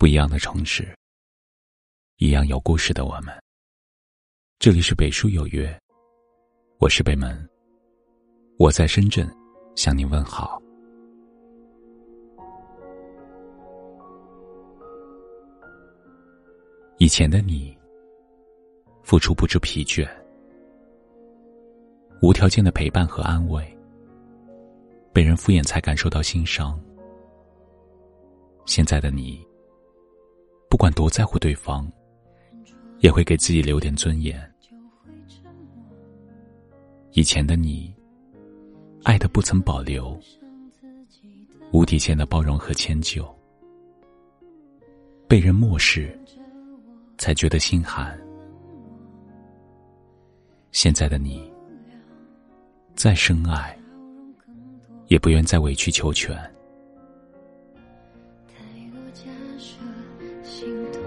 不一样的城市，一样有故事的我们。这里是北书有约，我是北门，我在深圳向您问好。以前的你，付出不知疲倦，无条件的陪伴和安慰，被人敷衍才感受到心伤。现在的你，管多在乎对方，也会给自己留点尊严。以前的你，爱的不曾保留，无底线的包容和迁就，被人漠视，才觉得心寒。现在的你，再深爱，也不愿再委曲求全。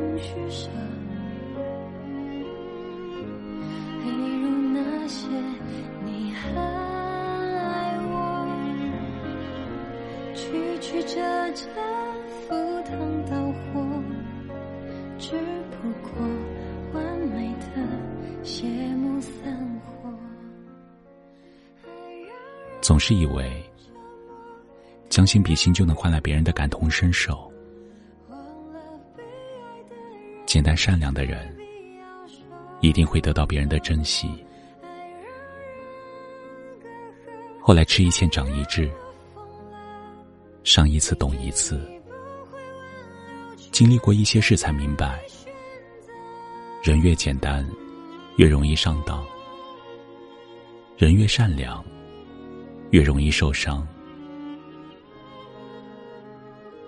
曾许下。例如那些你很爱我曲曲折折赴汤蹈火，只不过完美的谢幕散伙。总是以为将心比心就能换来别人的感同身受，简单善良的人一定会得到别人的珍惜。后来吃一堑长一智。上一次懂一次，经历过一些事才明白，人越简单，越容易上当；人越善良，越容易受伤。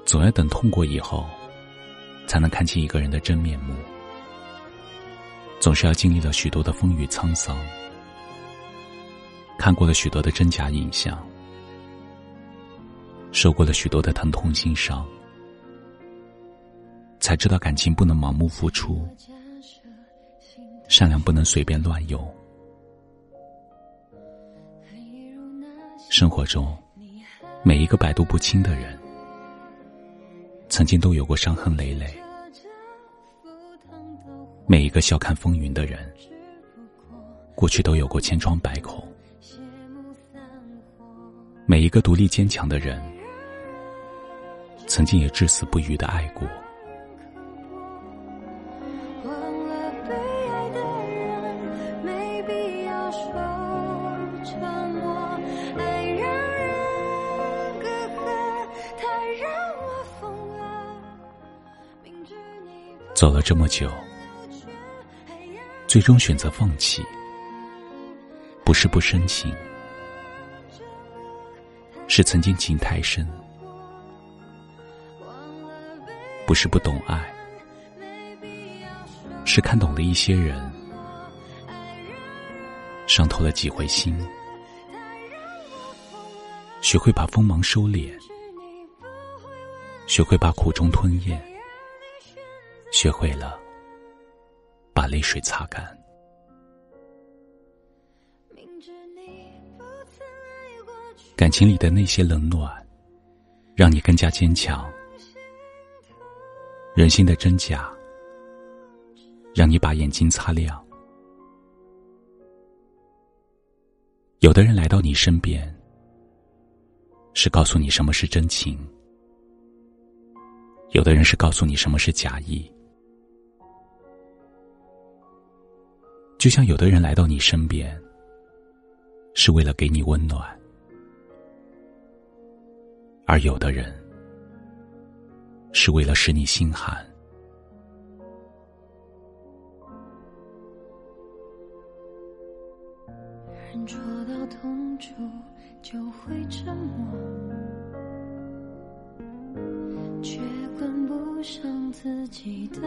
总要等痛过以后，才能看清一个人的真面目。总是要经历了许多的风雨沧桑，看过了许多的真假影像。受过了许多的疼痛心伤，才知道感情不能盲目付出，善良不能随便乱用。生活中，每一个百毒不侵的人，曾经都有过伤痕累累；每一个笑看风云的人，过去都有过千疮百孔；每一个独立坚强的人。曾经也至死不渝的爱过。走了这么久，最终选择放弃，不是不深情，是曾经情太深。不是不懂爱，是看懂了一些人，伤透了几回心，学会把锋芒收敛，学会把苦衷吞咽，学会了把泪水擦干。感情里的那些冷暖，让你更加坚强。人心的真假，让你把眼睛擦亮。有的人来到你身边，是告诉你什么是真情；有的人是告诉你什么是假意。就像有的人来到你身边，是为了给你温暖，而有的人。是为了使你心寒。人戳到痛处就会沉默，却关不上自己的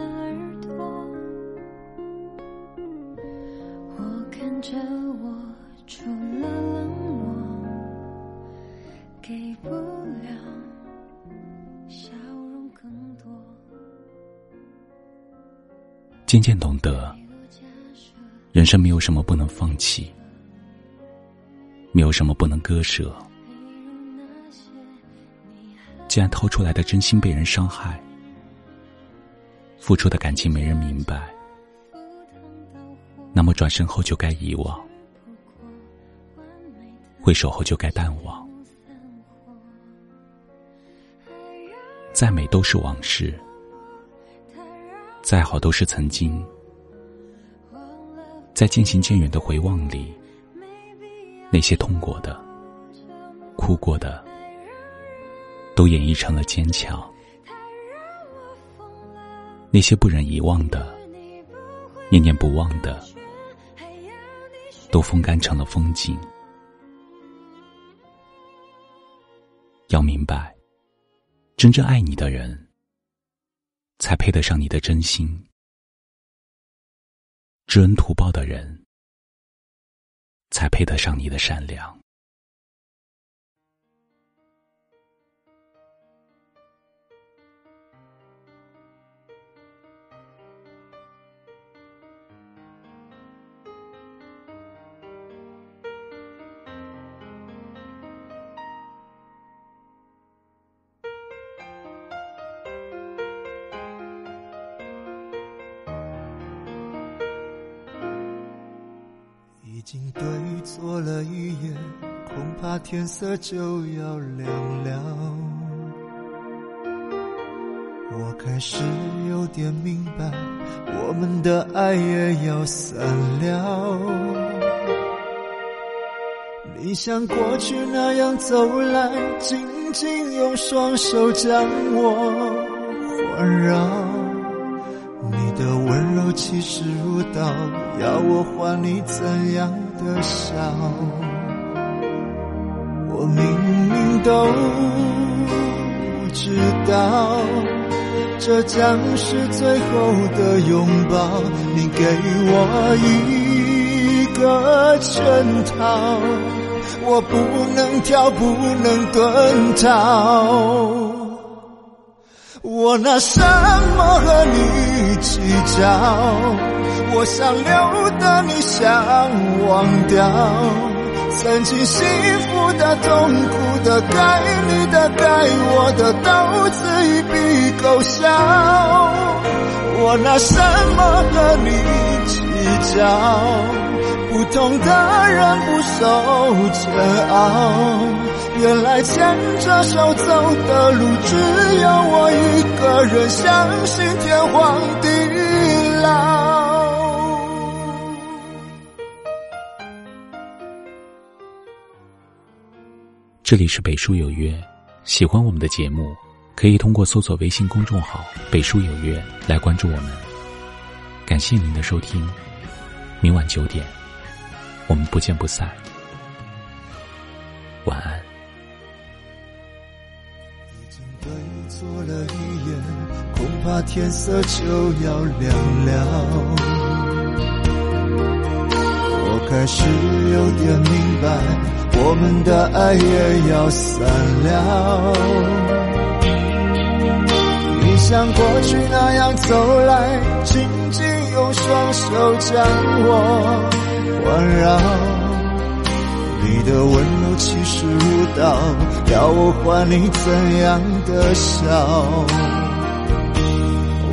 着我，除了冷漠，给不了。渐渐懂得，人生没有什么不能放弃，没有什么不能割舍。既然掏出来的真心被人伤害，付出的感情没人明白，那么转身后就该遗忘，挥手后就该淡忘。再美都是往事，再好都是曾经，在渐行渐远的回望里，那些痛过的、哭过的，都演绎成了坚强。那些不忍遗忘的、念念不忘的，都风干成了风景。要明白，真正爱你的人，才配得上你的真心；知恩图报的人，才配得上你的善良。已经对坐了一夜，恐怕天色就要亮了。我开始有点明白，我们的爱也要散了。你像过去那样走来，紧紧用双手将我环绕。的温柔气势如刀，要我还你怎样的笑？我明明都知道，这将是最后的拥抱。你给我一个圈套，我不能跳，不能遁逃。我拿什么和你计较？我想留的你想忘掉，曾经幸福的、痛苦的、该你的、该我的，都自一笔勾销。我拿什么和你计较？不同的人不受煎熬，原来牵着手走的路，只有我一个人相信天荒地老。这里是北书有约，喜欢我们的节目，可以通过搜索微信公众号“北书有约”来关注我们。感谢您的收听，明晚九点。我们不见不散，晚安。已经对坐了一夜，恐怕天色就要亮了。我开始有点明白，我们的爱也要散了。你像过去那样走来，紧紧用双手将我。环绕你的温柔气势如刀，要我还你怎样的笑？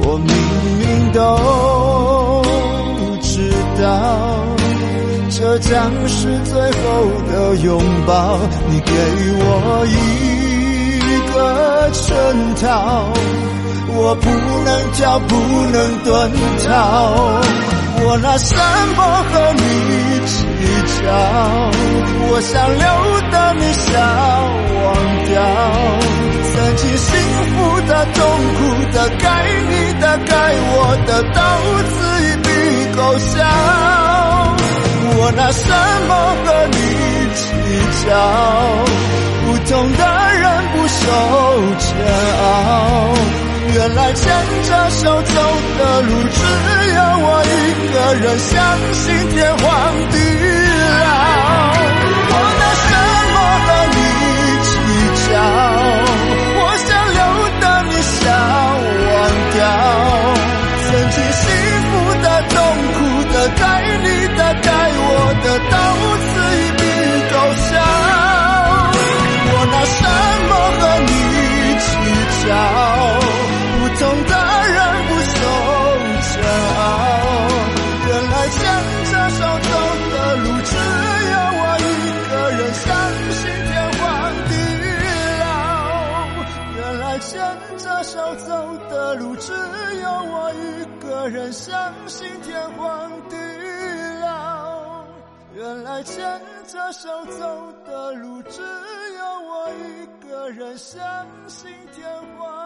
我明明都知道，这将是最后的拥抱。你给我一个圈套，我不能跳，不能遁逃。我拿什么和你计较？我想留的你想忘掉，曾经幸福的、痛苦的、该你的、该我的，都自一笔勾销。我拿什么和你计较？不同的人不受煎熬。原来牵着手走的路，只有我一个人相信天荒地老。我拿什么和你计较？我想留的你想忘掉，曾经幸福的、痛苦的、在你个人，相信天荒地老。原来牵着手走的路，只有我一个人，相信天荒。